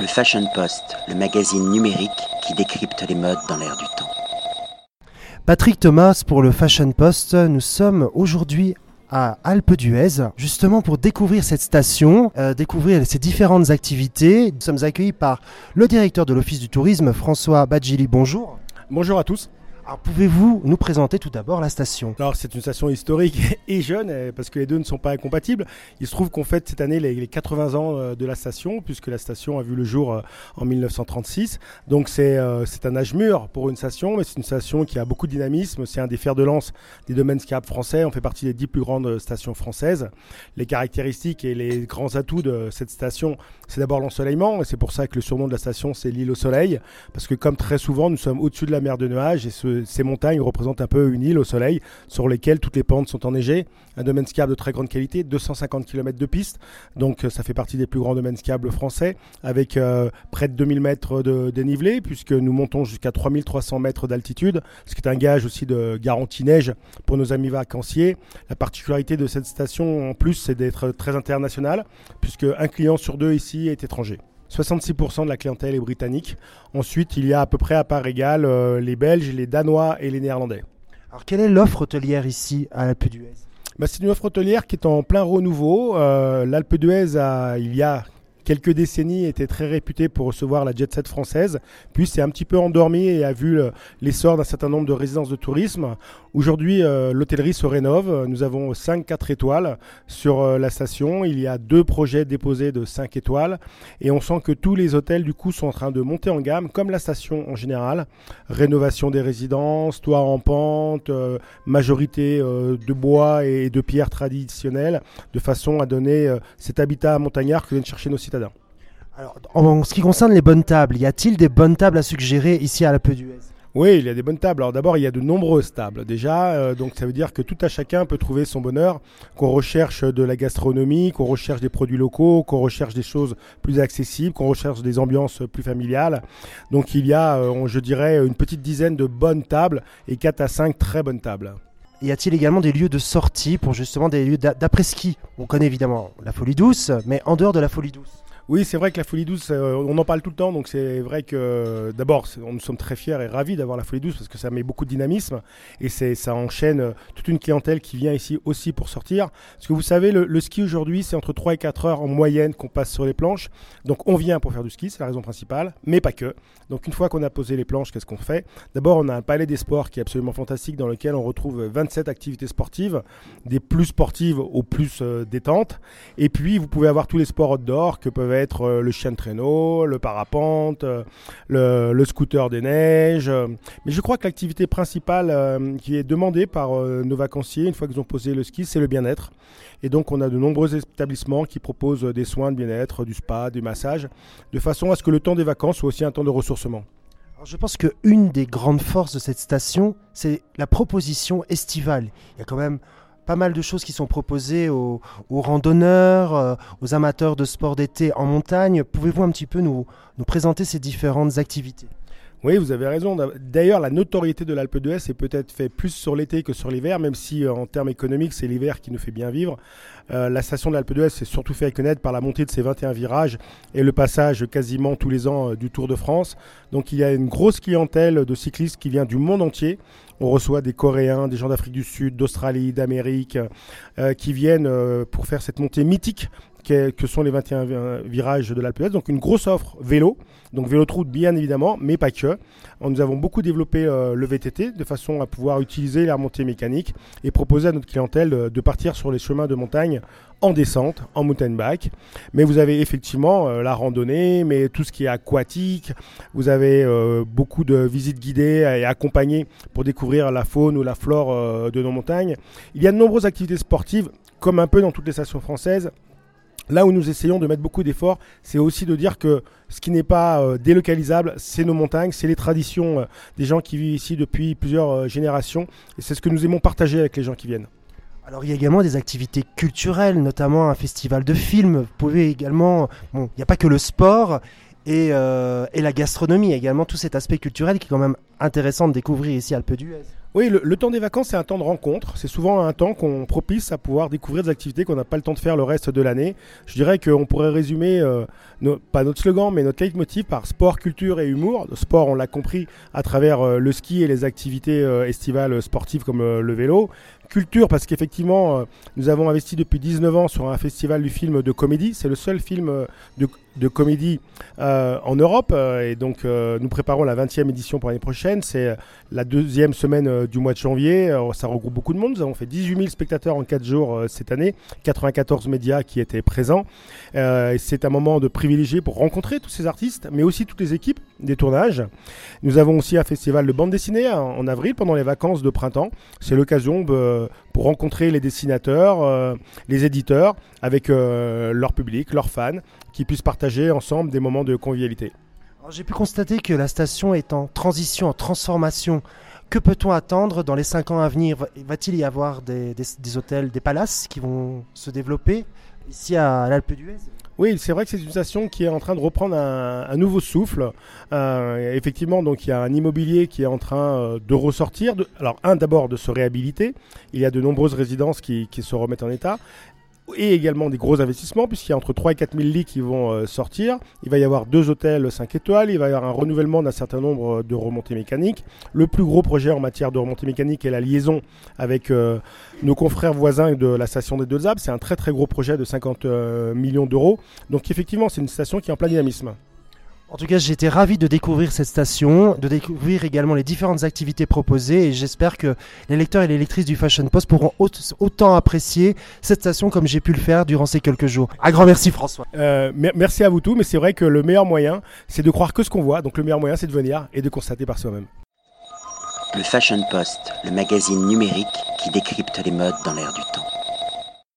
Le Fashion Post, le magazine numérique qui décrypte les modes dans l'air du temps. Patrick Thomas pour le Fashion Post. Nous sommes aujourd'hui à Alpe d'Huez, justement pour découvrir cette station, euh, découvrir ses différentes activités. Nous sommes accueillis par le directeur de l'Office du tourisme, François Badjili. Bonjour. Bonjour à tous. Alors pouvez-vous nous présenter tout d'abord la station? Alors c'est une station historique et jeune euh, parce que les deux ne sont pas incompatibles. Il se trouve qu'on fête cette année les 80 ans euh, de la station puisque la station a vu le jour euh, en 1936. Donc c'est un âge mûr pour une station mais c'est une station qui a beaucoup de dynamisme. C'est un des fers de lance des domaines skiables français. On fait partie des dix plus grandes stations françaises. Les caractéristiques et les grands atouts de cette station, c'est d'abord l'ensoleillement et c'est pour ça que le surnom de la station c'est l'île au soleil parce que comme très souvent nous sommes au-dessus de la mer de nuages et ce ces montagnes représentent un peu une île au soleil sur lesquelles toutes les pentes sont enneigées. Un domaine skiable de très grande qualité, 250 km de piste, donc euh, ça fait partie des plus grands domaines skiables français, avec euh, près de 2000 mètres de dénivelé, puisque nous montons jusqu'à 3300 mètres d'altitude, ce qui est un gage aussi de garantie neige pour nos amis vacanciers. La particularité de cette station, en plus, c'est d'être très internationale, puisque un client sur deux ici est étranger. 66% de la clientèle est britannique. Ensuite, il y a à peu près à part égale euh, les Belges, les Danois et les Néerlandais. Alors, quelle est l'offre hôtelière ici à l'Alpe d'Huez? Bah, C'est une offre hôtelière qui est en plein renouveau. Euh, L'Alpe d'Huez, il y a quelques décennies, était très réputé pour recevoir la jet set française, puis c'est un petit peu endormi et a vu l'essor d'un certain nombre de résidences de tourisme. Aujourd'hui, euh, l'hôtellerie se rénove. Nous avons 5-4 étoiles sur euh, la station. Il y a deux projets déposés de 5 étoiles et on sent que tous les hôtels du coup sont en train de monter en gamme, comme la station en général. Rénovation des résidences, toit en pente, euh, majorité de bois et de pierres traditionnelles, de façon à donner cet habitat montagnard que viennent chercher nos citadins. Alors, en ce qui concerne les bonnes tables, y a-t-il des bonnes tables à suggérer ici à la Peu oui, il y a des bonnes tables. Alors d'abord, il y a de nombreuses tables déjà, euh, donc ça veut dire que tout à chacun peut trouver son bonheur, qu'on recherche de la gastronomie, qu'on recherche des produits locaux, qu'on recherche des choses plus accessibles, qu'on recherche des ambiances plus familiales. Donc il y a, euh, je dirais, une petite dizaine de bonnes tables et 4 à 5 très bonnes tables. Y a-t-il également des lieux de sortie pour justement des lieux d'après-ski? On connaît évidemment la folie douce, mais en dehors de la folie douce oui, c'est vrai que la folie douce, euh, on en parle tout le temps, donc c'est vrai que d'abord, nous sommes très fiers et ravis d'avoir la folie douce parce que ça met beaucoup de dynamisme et ça enchaîne euh, toute une clientèle qui vient ici aussi pour sortir. Parce que vous savez, le, ski aujourd'hui, c'est entre 3 et 4 heures en moyenne qu'on passe sur les planches. Donc on vient pour faire du ski, c'est la raison principale, mais pas que. Donc une fois qu'on a posé les planches, qu'est-ce qu'on fait? D'abord, on a un palais des sports qui est absolument fantastique dans lequel on retrouve 27 activités sportives, des plus sportives aux plus euh, détentes. Et puis, vous pouvez avoir tous les sports outdoor que peuvent être être euh, le chien de traîneau, le parapente, euh, le, scooter des neiges. Mais je crois que l'activité principale euh, qui est demandée par nos vacanciers, une fois qu'ils ont posé le ski, c'est le bien-être. Et donc on a de nombreux établissements qui proposent des soins de bien-être, du spa, du massage, de façon à ce que le temps des vacances soit aussi un temps de ressourcement. je pense qu'une des grandes forces de cette station, c'est la proposition estivale. Il y a quand même pas mal de choses qui sont proposées aux, randonneurs, euh, aux amateurs de sport d'été en montagne. Pouvez-vous un petit peu nous, nous présenter ces différentes activités? Oui, vous avez raison. D'ailleurs, la notoriété de l'Alpe d'Huez est peut-être fait plus sur l'été que sur l'hiver, même si euh, en termes économiques, c'est l'hiver qui nous fait bien vivre. Euh, la station de l'Alpe d'Huez s'est surtout fait connaître par la montée de ses 21 virages et le passage quasiment tous les ans du Tour de France. Donc il y a une grosse clientèle de cyclistes qui vient du monde entier on reçoit des Coréens, des gens d'Afrique du Sud, d'Australie, d'Amérique, euh, qui viennent euh, pour faire cette montée mythique que sont les 21 virages de l'Alpe Donc une grosse offre vélo, donc vélo route bien évidemment, mais pas que. Nous avons beaucoup développé euh, le VTT de façon à pouvoir utiliser la remontée mécanique et proposer à notre clientèle de partir sur les chemins de montagne en descente, en mountain bike. Mais vous avez effectivement euh, la randonnée, mais tout ce qui est aquatique. Vous avez euh, beaucoup de visites guidées et accompagnées pour découvrir la faune ou la flore euh, de nos montagnes. Il y a de nombreuses activités sportives, comme un peu dans toutes les stations françaises. Là où nous essayons de mettre beaucoup d'efforts, c'est aussi de dire que ce qui n'est pas délocalisable, c'est nos montagnes, c'est les traditions des gens qui vivent ici depuis plusieurs générations. Et c'est ce que nous aimons partager avec les gens qui viennent. Alors il y a également des activités culturelles, notamment un festival de films. Vous pouvez également, bon, il n'y a pas que le sport et, euh, et, la gastronomie, il y a également tout cet aspect culturel qui est quand même intéressant de découvrir ici à Alpe d'Huez. Oui, le, temps des vacances, c'est un temps de rencontre. C'est souvent un temps qu'on propice à pouvoir découvrir des activités qu'on n'a pas le temps de faire le reste de l'année. Je dirais qu'on pourrait résumer, euh, pas notre slogan, mais notre leitmotiv par sport, culture et humour. Sport, on l'a compris à travers euh, le ski et les activités euh, estivales sportives comme le vélo culture parce qu'effectivement, nous avons investi depuis 19 ans sur un festival du film de comédie. C'est le seul film de, de comédie en Europe et donc nous préparons la 20e édition pour l'année prochaine. C'est la deuxième semaine du mois de janvier. ça regroupe beaucoup de monde. Nous avons fait 18 000 spectateurs en 4 jours cette année, 94 médias qui étaient présents. c'est un moment de privilégié pour rencontrer tous ces artistes, mais aussi toutes les équipes des tournages. Nous avons aussi un festival de bande dessinée en avril pendant les vacances de printemps. C'est l'occasion euh, pour rencontrer les dessinateurs, euh, les éditeurs, avec euh, leur public, leurs fans, qui puissent partager ensemble des moments de convivialité. J'ai pu constater que la station est en transition, en transformation. Que peut-on attendre dans les cinq ans à venir? Va-t-il y avoir des, hôtels, des palaces qui vont se développer ici à l'Alpe d'Huez? Oui, c'est vrai que c'est une station qui est en train de reprendre un, nouveau souffle. Euh, effectivement, donc il y a un immobilier qui est en train euh, de ressortir. alors, un d'abord de se réhabiliter. Il y a de nombreuses résidences qui se remettent en état et également des gros investissements, puisqu'il y a entre 3 et 4 000 lits qui vont euh, sortir. Il va y avoir deux hôtels 5 étoiles, il va y avoir un renouvellement d'un certain nombre de remontées mécaniques. Le plus gros projet en matière de remontées mécaniques est la liaison avec euh, nos confrères voisins de la station des Deux Alpes. C'est un très très gros projet de 50 euh, millions d'euros. Donc effectivement, c'est une station qui est en plein dynamisme. En tout cas, j'ai été ravi de découvrir cette station, de découvrir également les différentes activités proposées et j'espère que les lecteurs et les lectrices du Fashion Post pourront autant apprécier cette station comme j'ai pu le faire durant ces quelques jours. Un grand merci François. Euh, merci à vous tous, mais c'est vrai que le meilleur moyen, c'est de croire que ce qu'on voit, donc le meilleur moyen, c'est de venir et de constater par soi-même. Le Fashion Post, le magazine numérique qui décrypte les modes dans l'air du temps.